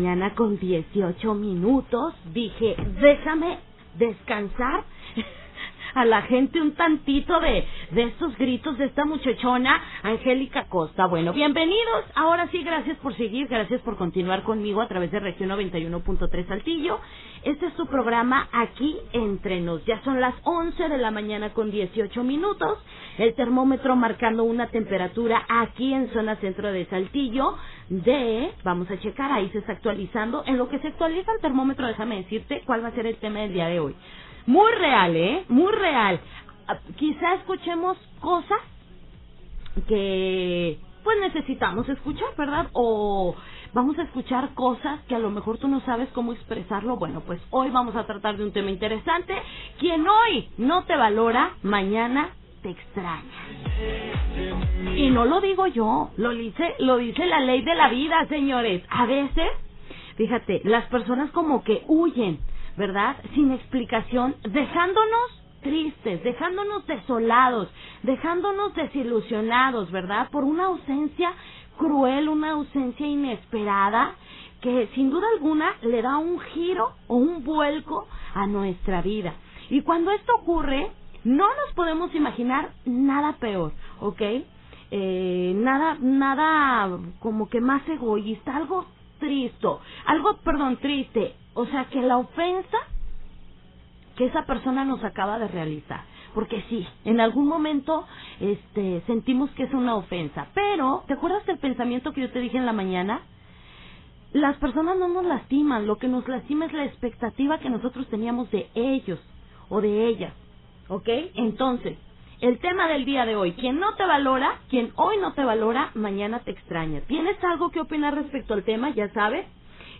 mañana con 18 minutos. Dije, déjame descansar a la gente un tantito de, de estos gritos de esta muchachona, Angélica Costa. Bueno, bienvenidos. Ahora sí, gracias por seguir, gracias por continuar conmigo a través de Región 91.3 Saltillo. Este es su programa aquí entre nos. Ya son las 11 de la mañana con 18 minutos. El termómetro marcando una temperatura aquí en zona centro de Saltillo de, vamos a checar, ahí se está actualizando. En lo que se actualiza el termómetro, déjame decirte cuál va a ser el tema del día de hoy. Muy real, ¿eh? Muy real. Ah, Quizá escuchemos cosas que pues necesitamos escuchar, ¿verdad? O vamos a escuchar cosas que a lo mejor tú no sabes cómo expresarlo. Bueno, pues hoy vamos a tratar de un tema interesante. Quien hoy no te valora, mañana te extraña. Y no lo digo yo, lo dice, lo dice la ley de la vida, señores. A veces, fíjate, las personas como que huyen, ¿verdad? Sin explicación, dejándonos tristes, dejándonos desolados, dejándonos desilusionados, ¿verdad? Por una ausencia cruel, una ausencia inesperada que sin duda alguna le da un giro o un vuelco a nuestra vida. Y cuando esto ocurre, no nos podemos imaginar nada peor, ¿ok? Eh, nada, nada como que más egoísta, algo triste, algo, perdón, triste. O sea, que la ofensa que esa persona nos acaba de realizar. Porque sí, en algún momento este, sentimos que es una ofensa. Pero, ¿te acuerdas del pensamiento que yo te dije en la mañana? Las personas no nos lastiman, lo que nos lastima es la expectativa que nosotros teníamos de ellos o de ellas. ¿Ok? Entonces, el tema del día de hoy, quien no te valora, quien hoy no te valora, mañana te extraña. ¿Tienes algo que opinar respecto al tema? Ya sabes,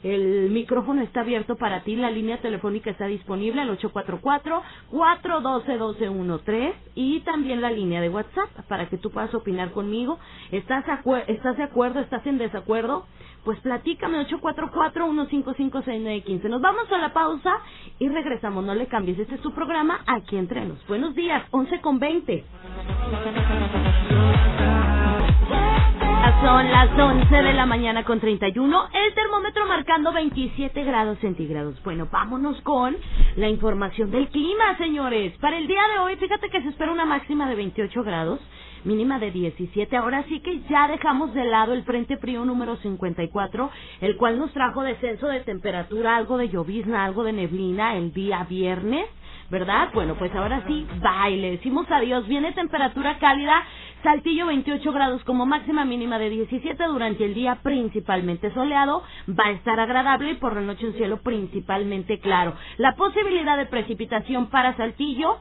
el micrófono está abierto para ti, la línea telefónica está disponible al 844-412-1213 y también la línea de WhatsApp para que tú puedas opinar conmigo. ¿Estás, ¿Estás de acuerdo? ¿Estás en desacuerdo? Pues platícame 844-155-6915. Nos vamos a la pausa y regresamos. No le cambies. Este es tu programa aquí entre nos. Buenos días, 11 con 20. Son las 11 de la mañana con 31. El termómetro marcando 27 grados centígrados. Bueno, vámonos con la información del clima, señores. Para el día de hoy, fíjate que se espera una máxima de 28 grados, mínima de 17. Ahora sí que ya dejamos de lado el frente frío número 54, el cual nos trajo descenso de temperatura, algo de llovizna, algo de neblina el día viernes. ¿Verdad? Bueno, pues ahora sí, baile. Decimos adiós. Viene temperatura cálida. Saltillo 28 grados como máxima mínima de 17 durante el día principalmente soleado. Va a estar agradable y por la noche un cielo principalmente claro. La posibilidad de precipitación para Saltillo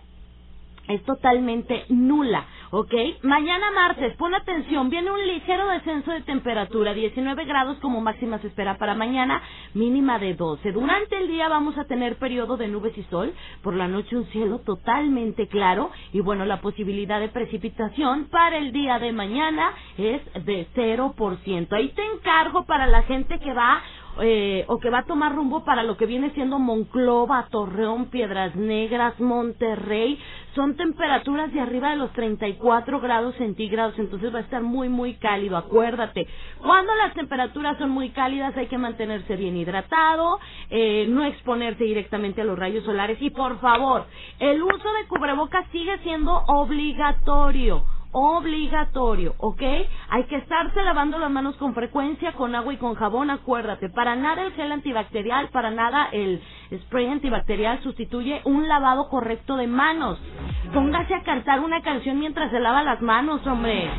es totalmente nula, ¿ok? Mañana martes, pon atención, viene un ligero descenso de temperatura, 19 grados como máxima se espera para mañana, mínima de 12. Durante el día vamos a tener periodo de nubes y sol, por la noche un cielo totalmente claro y bueno, la posibilidad de precipitación para el día de mañana es de 0%. Ahí te encargo para la gente que va eh, o que va a tomar rumbo para lo que viene siendo Monclova, Torreón, Piedras Negras, Monterrey, son temperaturas de arriba de los 34 grados centígrados, entonces va a estar muy, muy cálido, acuérdate. Cuando las temperaturas son muy cálidas hay que mantenerse bien hidratado, eh, no exponerse directamente a los rayos solares. Y por favor, el uso de cubrebocas sigue siendo obligatorio obligatorio, ¿ok? Hay que estarse lavando las manos con frecuencia con agua y con jabón, acuérdate. Para nada el gel antibacterial, para nada el spray antibacterial sustituye un lavado correcto de manos. Póngase a cantar una canción mientras se lava las manos, hombre.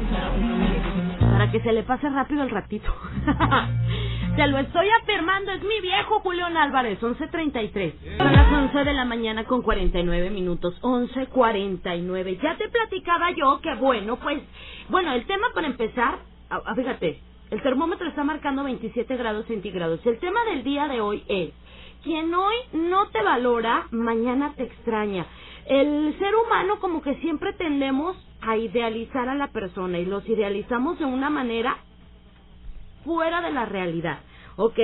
Para que se le pase rápido el ratito. Te lo estoy afirmando, es mi viejo Julián Álvarez, 11.33. Son las 11 de la mañana con 49 minutos, 11.49. Ya te platicaba yo que bueno, pues, bueno, el tema para empezar, a, fíjate, el termómetro está marcando 27 grados centígrados. El tema del día de hoy es, quien hoy no te valora, mañana te extraña. El ser humano como que siempre tendemos a idealizar a la persona y los idealizamos de una manera fuera de la realidad, ¿ok?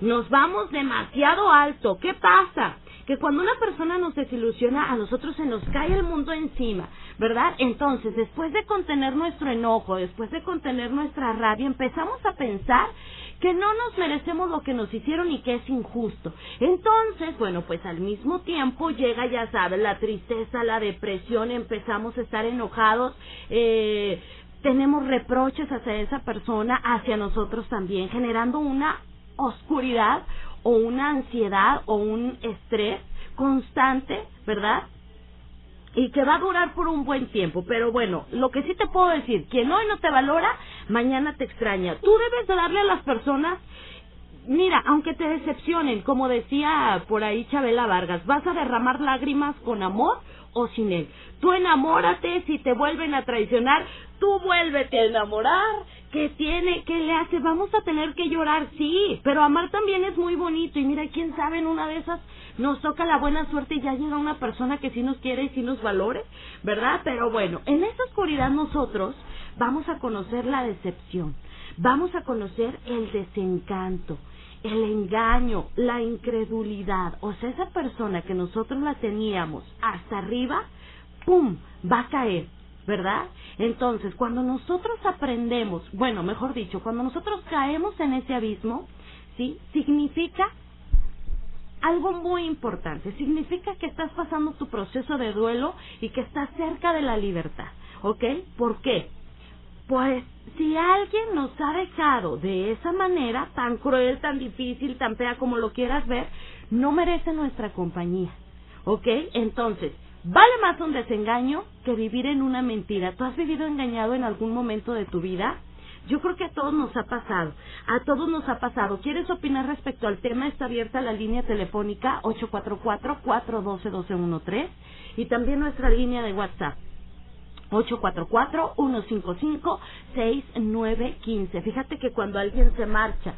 Nos vamos demasiado alto. ¿Qué pasa? Que cuando una persona nos desilusiona, a nosotros se nos cae el mundo encima, ¿verdad? Entonces, después de contener nuestro enojo, después de contener nuestra rabia, empezamos a pensar que no nos merecemos lo que nos hicieron y que es injusto. Entonces, bueno, pues al mismo tiempo llega, ya sabes, la tristeza, la depresión, empezamos a estar enojados, eh, tenemos reproches hacia esa persona, hacia nosotros también, generando una oscuridad o una ansiedad o un estrés constante, ¿verdad? Y que va a durar por un buen tiempo. Pero bueno, lo que sí te puedo decir, quien hoy no te valora, mañana te extraña. Tú debes de darle a las personas Mira, aunque te decepcionen, como decía por ahí Chabela Vargas, vas a derramar lágrimas con amor o sin él. Tú enamórate, si te vuelven a traicionar, tú vuélvete a enamorar. ¿Qué tiene? ¿Qué le hace? Vamos a tener que llorar, sí, pero amar también es muy bonito y mira, quién sabe, en una de esas nos toca la buena suerte y ya llega una persona que sí nos quiere y sí nos valore, ¿verdad? Pero bueno, en esa oscuridad nosotros vamos a conocer la decepción, vamos a conocer el desencanto, el engaño, la incredulidad, o sea, esa persona que nosotros la teníamos hasta arriba, ¡pum!, va a caer, ¿verdad? Entonces, cuando nosotros aprendemos, bueno, mejor dicho, cuando nosotros caemos en ese abismo, ¿sí? Significa algo muy importante, significa que estás pasando tu proceso de duelo y que estás cerca de la libertad, ¿ok? ¿Por qué? Pues si alguien nos ha dejado de esa manera, tan cruel, tan difícil, tan fea como lo quieras ver, no merece nuestra compañía. ¿Ok? Entonces, vale más un desengaño que vivir en una mentira. ¿Tú has vivido engañado en algún momento de tu vida? Yo creo que a todos nos ha pasado. A todos nos ha pasado. ¿Quieres opinar respecto al tema? Está abierta la línea telefónica 844-412-1213 y también nuestra línea de WhatsApp 844-155-6915. Fíjate que cuando alguien se marcha,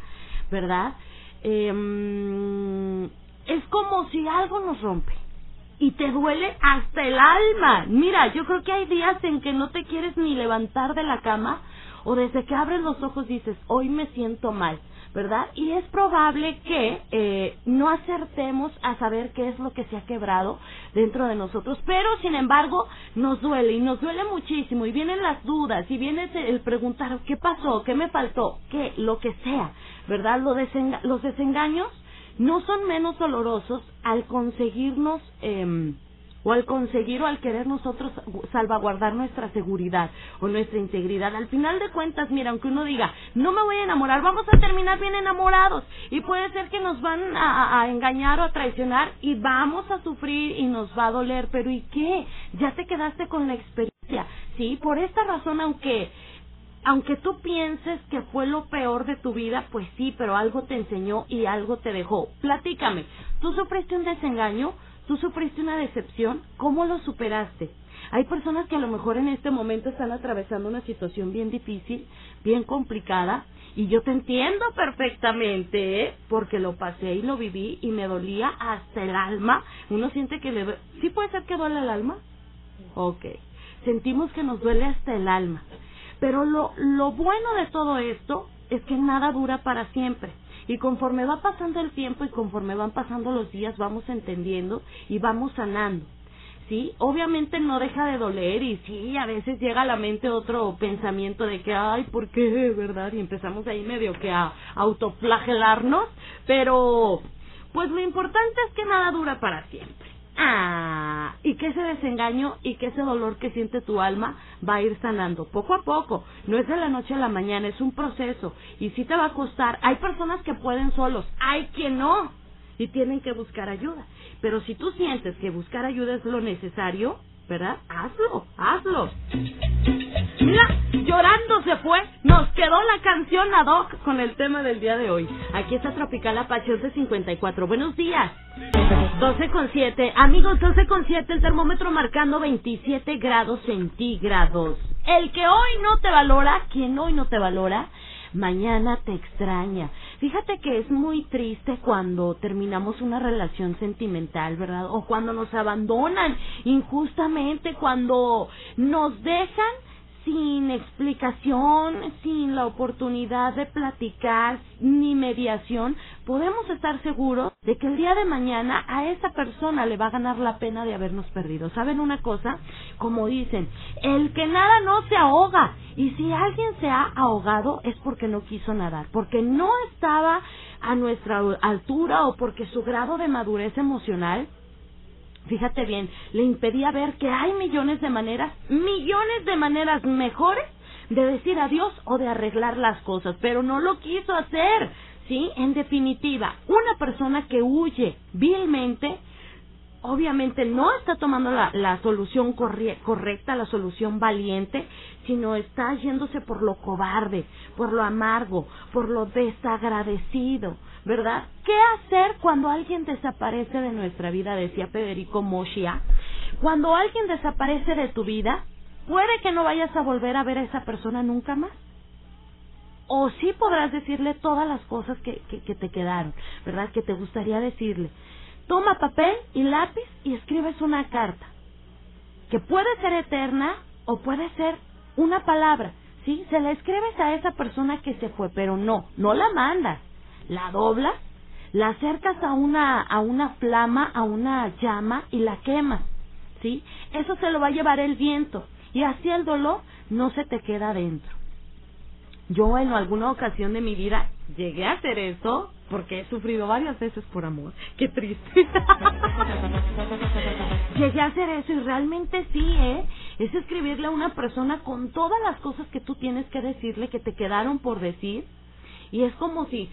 ¿verdad? Eh, es como si algo nos rompe y te duele hasta el alma. Mira, yo creo que hay días en que no te quieres ni levantar de la cama o desde que abres los ojos dices, hoy me siento mal. ¿verdad? Y es probable que eh, no acertemos a saber qué es lo que se ha quebrado dentro de nosotros, pero sin embargo nos duele y nos duele muchísimo y vienen las dudas y viene el preguntar qué pasó, qué me faltó, qué, lo que sea, ¿verdad? los desengaños no son menos dolorosos al conseguirnos eh, o al conseguir o al querer nosotros salvaguardar nuestra seguridad o nuestra integridad. Al final de cuentas, mira, aunque uno diga, no me voy a enamorar, vamos a terminar bien enamorados y puede ser que nos van a, engañar o a traicionar y vamos a sufrir y nos va a doler, pero ¿y qué? Ya te quedaste con la experiencia, ¿sí? Por esta razón, aunque aunque tú pienses que fue lo peor de tu vida, pues sí, pero algo te enseñó y algo te dejó. Platícame, ¿tú sufriste un desengaño? tú sufriste una decepción, ¿cómo lo superaste? Hay personas que a lo mejor en este momento están atravesando una situación bien difícil, bien complicada, y yo te entiendo perfectamente, ¿eh? porque lo pasé y lo viví y me dolía hasta el alma. Uno siente que le... ¿Sí puede ser que duele el alma? Ok. Sentimos que nos duele hasta el alma. Pero lo, lo bueno de todo esto es que nada dura para siempre. Y conforme va pasando el tiempo y conforme van pasando los días, vamos entendiendo y vamos sanando. ¿Sí? Obviamente no deja de doler y sí, a veces llega a la mente otro pensamiento de que, ay, ¿por qué? ¿Verdad? Y empezamos ahí medio que a autoflagelarnos, pero pues lo importante es que nada dura para siempre. Ah, y que ese desengaño y que ese dolor que siente tu alma va a ir sanando poco a poco. No es de la noche a la mañana, es un proceso y sí te va a costar. Hay personas que pueden solos, hay quien no y tienen que buscar ayuda. Pero si tú sientes que buscar ayuda es lo necesario, ¿verdad? Hazlo, hazlo. Mira, llorando se fue. Nos quedó la canción ad hoc con el tema del día de hoy. Aquí está Tropical Apache 54. Buenos días. 12 con 7. Amigos, 12 con 7. El termómetro marcando 27 grados centígrados. El que hoy no te valora, quien hoy no te valora, mañana te extraña. Fíjate que es muy triste cuando terminamos una relación sentimental, ¿verdad? O cuando nos abandonan injustamente, cuando nos dejan sin explicación, sin la oportunidad de platicar ni mediación, podemos estar seguros de que el día de mañana a esa persona le va a ganar la pena de habernos perdido. ¿Saben una cosa? Como dicen, el que nada no se ahoga Y si alguien se ha ahogado es porque no quiso nadar, porque no estaba a nuestra altura o porque su grado de madurez emocional, fíjate bien, le impedía ver que hay millones de maneras, millones de maneras mejores de decir adiós o de arreglar las cosas, pero no lo quiso hacer. ¿Sí? En definitiva, una persona que huye vilmente obviamente no está tomando la, la solución correcta, la solución valiente, sino está yéndose por lo cobarde, por lo amargo, por lo desagradecido, ¿verdad? ¿Qué hacer cuando alguien desaparece de nuestra vida? Decía Federico Moschia. Cuando alguien desaparece de tu vida, puede que no vayas a volver a ver a esa persona nunca más. O sí podrás decirle todas las cosas que, que, que te quedaron, ¿verdad? Que te gustaría decirle toma papel y lápiz y escribes una carta, que puede ser eterna o puede ser una palabra, ¿sí? Se la escribes a esa persona que se fue, pero no, no la mandas, la doblas, la acercas a una, a una flama, a una llama y la quemas, ¿sí? Eso se lo va a llevar el viento y así el dolor no se te queda dentro. Yo en alguna ocasión de mi vida llegué a hacer eso porque he sufrido varias veces por amor. Qué triste. llegué a hacer eso y realmente sí, ¿eh? Es escribirle a una persona con todas las cosas que tú tienes que decirle que te quedaron por decir. Y es como si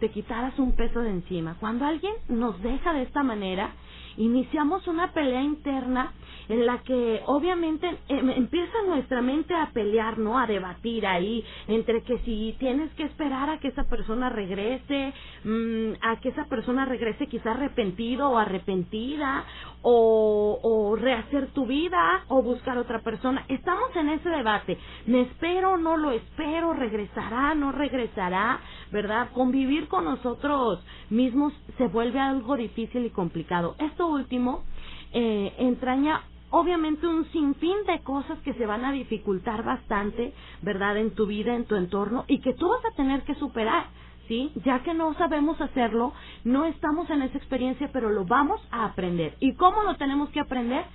te quitaras un peso de encima. Cuando alguien nos deja de esta manera, iniciamos una pelea interna en la que obviamente em, empieza nuestra mente a pelear, ¿no? A debatir ahí entre que si tienes que esperar a que esa persona regrese, mm, a que esa persona regrese quizá arrepentido o arrepentida, o, o rehacer tu vida, o buscar otra persona. Estamos en ese debate. ¿Me espero, no lo espero? ¿Regresará, no regresará? ¿Verdad? Convivir con nosotros mismos se vuelve algo difícil y complicado. Esto último eh, entraña obviamente un sinfín de cosas que se van a dificultar bastante, ¿verdad? En tu vida, en tu entorno y que tú vas a tener que superar. ¿Sí? Ya que no sabemos hacerlo, no estamos en esa experiencia, pero lo vamos a aprender. ¿Y cómo lo tenemos que aprender?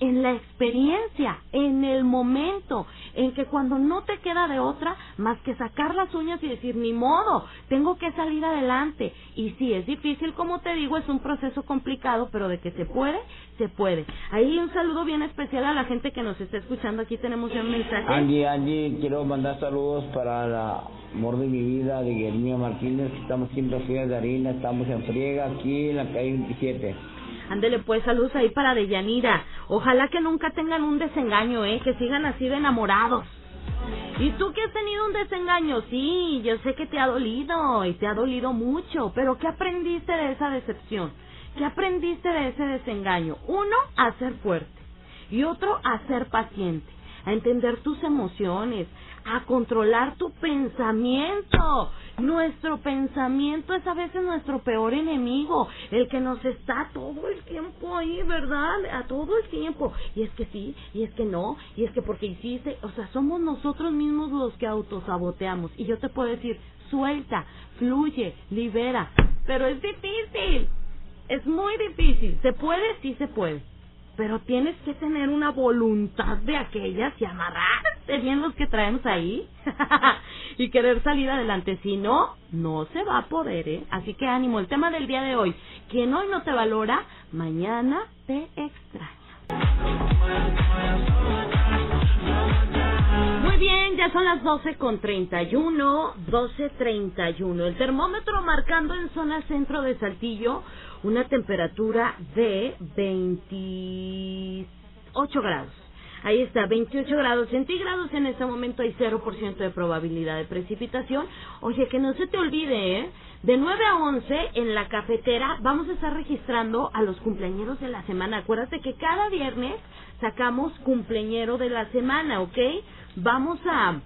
En la experiencia, en el momento, en que cuando no te queda de otra más que sacar las uñas y decir, ni modo, tengo que salir adelante. Y sí, es difícil, como te digo, es un proceso complicado, pero de que se puede, se puede. Ahí un saludo bien especial a la gente que nos está escuchando. Aquí tenemos ya un mensaje. Angie, Angie, quiero mandar saludos para la amor de mi vida, de Guillermo Martínez. Estamos siempre frías de harina, estamos en friega aquí en la calle 27. Ándele pues, saludos ahí para Deyanira. Ojalá que nunca tengan un desengaño, ¿eh? Que sigan así de enamorados. ¿Y tú que has tenido un desengaño? Sí, yo sé que te ha dolido y te ha dolido mucho, pero ¿qué aprendiste de esa decepción? ¿Qué aprendiste de ese desengaño? Uno, a ser fuerte y otro, a ser paciente, a entender tus emociones, a controlar tu pensamiento. Nuestro pensamiento es a veces nuestro peor enemigo, el que nos está todo el tiempo ahí, ¿verdad? A todo el tiempo. Y es que sí, y es que no, y es que porque hiciste, o sea, somos nosotros mismos los que autosaboteamos. Y yo te puedo decir, suelta, fluye, libera, pero es difícil. Es muy difícil. ¿Se puede? Sí se puede pero tienes que tener una voluntad de aquellas y amarrarte bien los que traemos ahí y querer salir adelante. Si no, no se va a poder, ¿eh? Así que ánimo, el tema del día de hoy, quien hoy no te valora, mañana te extraña. Muy bien, ya son las 12 con 31, 12.31. El termómetro marcando en zona centro de Saltillo una temperatura de 28 grados. Ahí está, 28 grados centígrados. En este momento hay 0% de probabilidad de precipitación. Oye, que no se te olvide, ¿eh? De 9 a 11 en la cafetera vamos a estar registrando a los cumpleañeros de la semana. Acuérdate que cada viernes sacamos cumpleañero de la semana, ¿ok? Vamos a,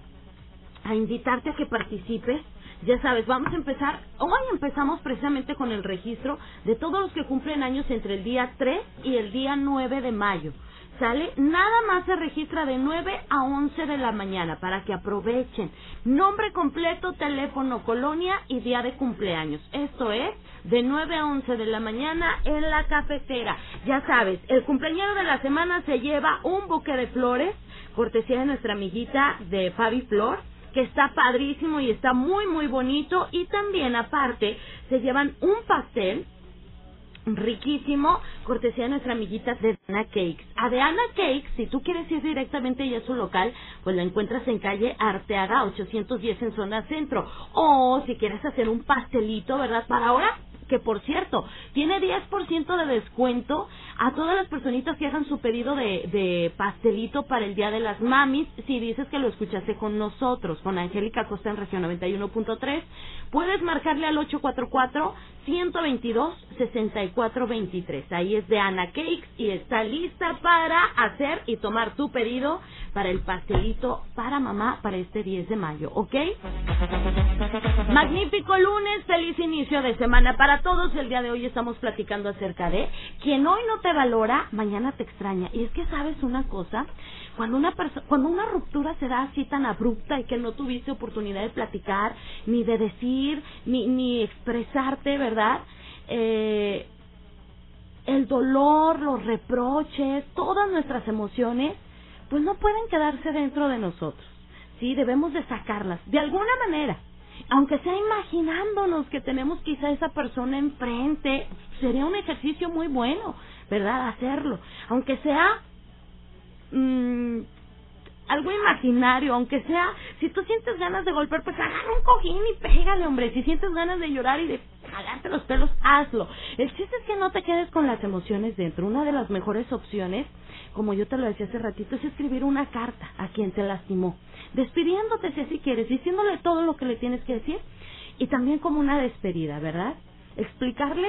a invitarte a que participes ya sabes, vamos a empezar, hoy empezamos precisamente con el registro de todos los que cumplen años entre el día 3 y el día 9 de mayo. ¿Sale? Nada más se registra de 9 a 11 de la mañana para que aprovechen. Nombre completo, teléfono, colonia y día de cumpleaños. Esto es de 9 a 11 de la mañana en la cafetera. Ya sabes, el cumpleaños de la semana se lleva un buque de flores, cortesía de nuestra amiguita de Fabi Flor que está padrísimo y está muy muy bonito y también aparte se llevan un pastel riquísimo, cortesía de nuestra amiguita de Ana Cakes. A de Ana Cakes, si tú quieres ir directamente ya a su local, pues la encuentras en calle Arteaga 810 en zona centro. O si quieres hacer un pastelito, ¿verdad? Para ahora que por cierto, tiene 10% de descuento a todas las personitas que hagan su pedido de, de pastelito para el Día de las Mamis. Si dices que lo escuchaste con nosotros, con Angélica Costa en región 91.3, puedes marcarle al 844-122-6423. Ahí es de Ana Cakes y está lista para hacer y tomar tu pedido para el pastelito para mamá para este 10 de mayo, ¿ok? Magnífico lunes, feliz inicio de semana para todos. El día de hoy estamos platicando acerca de quien hoy no te valora, mañana te extraña. Y es que sabes una cosa, cuando una cuando una ruptura se da así tan abrupta y que no tuviste oportunidad de platicar, ni de decir, ni, ni expresarte, ¿verdad? Eh, el dolor, los reproches, todas nuestras emociones, pues no pueden quedarse dentro de nosotros. Sí, debemos de sacarlas de alguna manera aunque sea imaginándonos que tenemos quizá esa persona enfrente, sería un ejercicio muy bueno, ¿verdad? Hacerlo. Aunque sea mmm, algo imaginario, aunque sea, si tú sientes ganas de golpear, pues agarra un cojín y pégale, hombre. Si sientes ganas de llorar y de jalarte los pelos, hazlo. El chiste es que no te quedes con las emociones dentro. Una de las mejores opciones, como yo te lo decía hace ratito, es escribir una carta a quien te lastimó despidiéndote si así quieres, diciéndole todo lo que le tienes que decir y también como una despedida, ¿verdad? Explicarle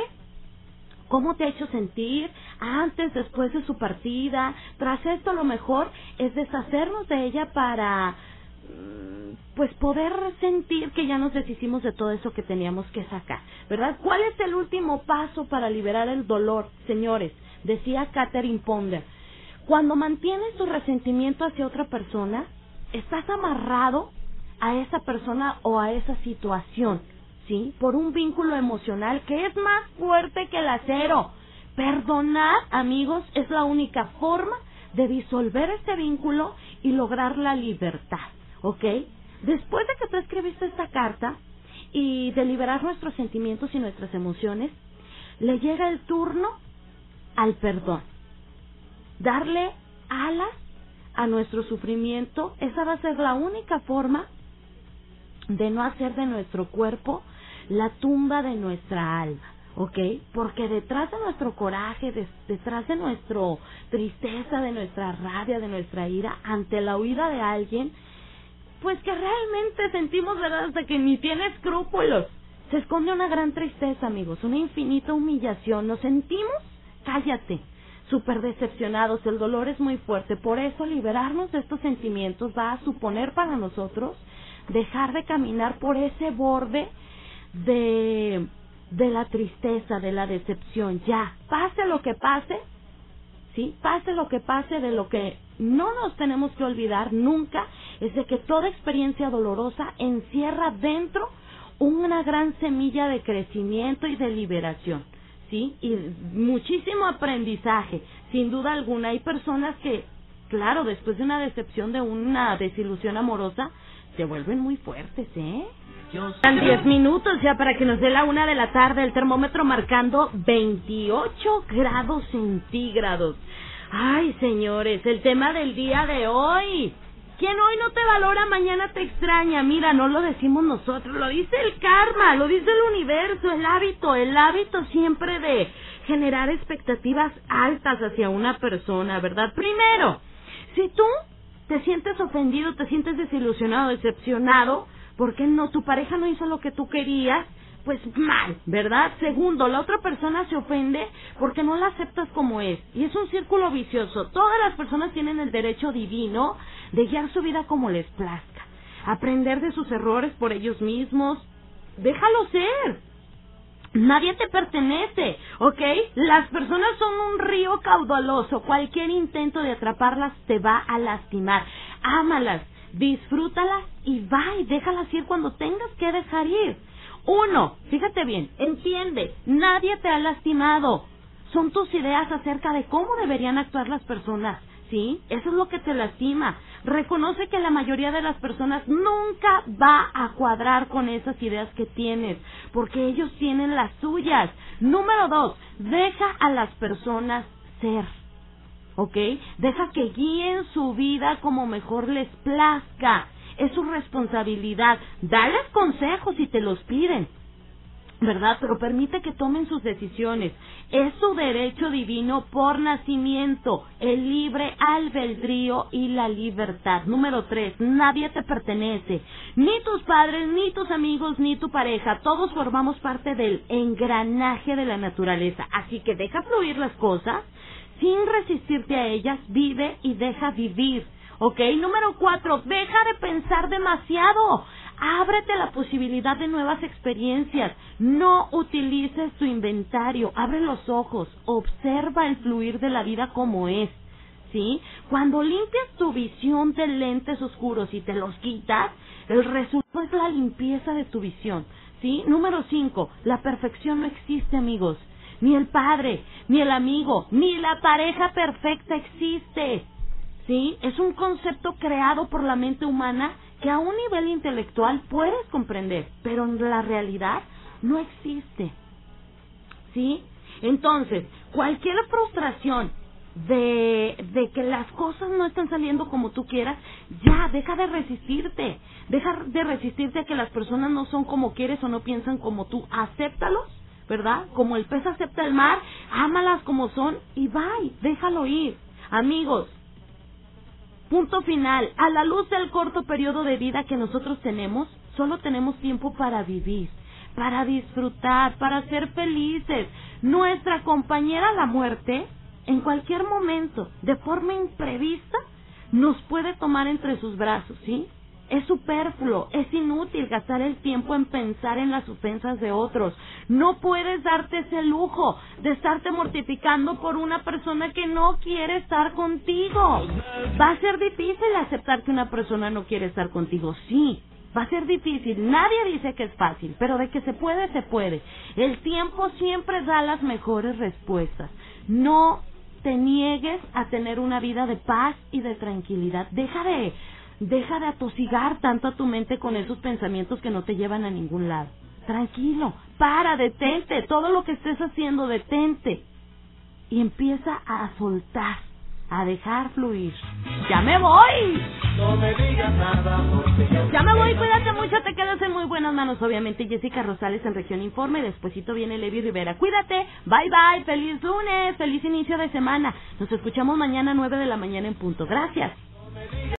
cómo te ha hecho sentir antes, después de su partida. Tras esto lo mejor es deshacernos de ella para pues poder sentir que ya nos deshicimos de todo eso que teníamos que sacar, ¿verdad? ¿Cuál es el último paso para liberar el dolor, señores? Decía Catherine Ponder. Cuando mantienes tu resentimiento hacia otra persona, estás amarrado a esa persona o a esa situación, ¿sí? Por un vínculo emocional que es más fuerte que el acero. Perdonar, amigos, es la única forma de disolver este vínculo y lograr la libertad, ¿ok? Después de que tú escribiste esta carta y de liberar nuestros sentimientos y nuestras emociones, le llega el turno al perdón. Darle alas a nuestro sufrimiento, esa va a ser la única forma de no hacer de nuestro cuerpo la tumba de nuestra alma, ¿ok? Porque detrás de nuestro coraje, detrás de nuestra tristeza, de nuestra rabia, de nuestra ira, ante la huida de alguien, pues que realmente sentimos, ¿verdad?, hasta que ni tiene escrúpulos. Se esconde una gran tristeza, amigos, una infinita humillación. ¿Nos sentimos? Cállate súper decepcionados, el dolor es muy fuerte. Por eso liberarnos de estos sentimientos va a suponer para nosotros dejar de caminar por ese borde de, de la tristeza, de la decepción. Ya, pase lo que pase, ¿sí? Pase lo que pase, de lo que no nos tenemos que olvidar nunca es de que toda experiencia dolorosa encierra dentro una gran semilla de crecimiento y de liberación. ¿sí? Y muchísimo aprendizaje, sin duda alguna. Hay personas que, claro, después de una decepción, de una desilusión amorosa, se vuelven muy fuertes, ¿eh? Están 10 minutos ya para que nos dé la una de la tarde, el termómetro marcando 28 grados centígrados. Ay, señores, el tema del día de hoy. Quien hoy no te valora, mañana te extraña. Mira, no lo decimos nosotros, lo dice el karma, lo dice el universo, el hábito, el hábito siempre de generar expectativas altas hacia una persona, ¿verdad? Primero, si tú te sientes ofendido, te sientes desilusionado, decepcionado, porque no tu pareja no hizo lo que tú querías, pues mal, ¿verdad? Segundo, la otra persona se ofende porque no la aceptas como es. Y es un círculo vicioso. Todas las personas tienen el derecho divino de guiar su vida como les plazca. Aprender de sus errores por ellos mismos. Déjalo ser. Nadie te pertenece, ¿ok? Las personas son un río caudaloso. Cualquier intento de atraparlas te va a lastimar. Ámalas, disfrútalas y va y déjalas ir cuando tengas que dejar ir. Uno, fíjate bien, entiende, nadie te ha lastimado. Son tus ideas acerca de cómo deberían actuar las personas, ¿sí? Eso es lo que te lastima. Reconoce que la mayoría de las personas nunca va a cuadrar con esas ideas que tienes, porque ellos tienen las suyas. Número dos, deja a las personas ser. ¿Ok? Deja que guíen su vida como mejor les plazca. Es su responsabilidad. Dales consejos si te los piden. ¿verdad? Pero permite que tomen sus decisiones. Es su derecho divino por nacimiento, el libre albedrío y la libertad. Número tres, nadie te pertenece, ni tus padres, ni tus amigos, ni tu pareja. Todos formamos parte del engranaje de la naturaleza. Así que deja fluir las cosas, sin resistirte a ellas, vive y deja vivir. ¿Ok? Número cuatro, deja de pensar demasiado. Ábrete la posibilidad de nuevas experiencias. No utilices tu inventario. Abre los ojos. Observa el fluir de la vida como es. ¿Sí? Cuando limpias tu visión de lentes oscuros y te los quitas, el resultado es la limpieza de tu visión. ¿Sí? Número 5. La perfección no existe, amigos. Ni el padre, ni el amigo, ni la pareja perfecta existe. ¿Sí? Es un concepto creado por la mente humana que a un nivel intelectual puedes comprender, pero en la realidad no existe. ¿Sí? Entonces, cualquier frustración de, de que las cosas no están saliendo como tú quieras, ya, deja de resistirte. Deja de resistirte a que las personas no son como quieres o no piensan como tú. Acéptalos, ¿verdad? Como el pez acepta el mar, ámalas como son y bye, déjalo ir. Amigos, Punto final. A la luz del corto periodo de vida que nosotros tenemos, solo tenemos tiempo para vivir, para disfrutar, para ser felices. Nuestra compañera la muerte, en cualquier momento, de forma imprevista, nos puede tomar entre sus brazos, ¿sí? Es superfluo, es inútil gastar el tiempo en pensar en las ofensas de otros. No puedes darte ese lujo de estarte mortificando por una persona que no quiere estar contigo. Va a ser difícil aceptar que una persona no quiere estar contigo, sí. Va a ser difícil, nadie dice que es fácil, pero de que se puede, se puede. El tiempo siempre da las mejores respuestas. No te niegues a tener una vida de paz y de tranquilidad. Deja de Deja de atosigar tanto a tu mente con esos pensamientos que no te llevan a ningún lado. Tranquilo, para, detente, todo lo que estés haciendo, detente. Y empieza a soltar, a dejar fluir. ¡Ya me voy! No me digas nada Ya me voy, cuídate mucho, te quedas en muy buenas manos. Obviamente Jessica Rosales en Región Informe, despuesito viene Levi Rivera. Cuídate, bye bye, feliz lunes, feliz inicio de semana. Nos escuchamos mañana a 9 de la mañana en punto. Gracias.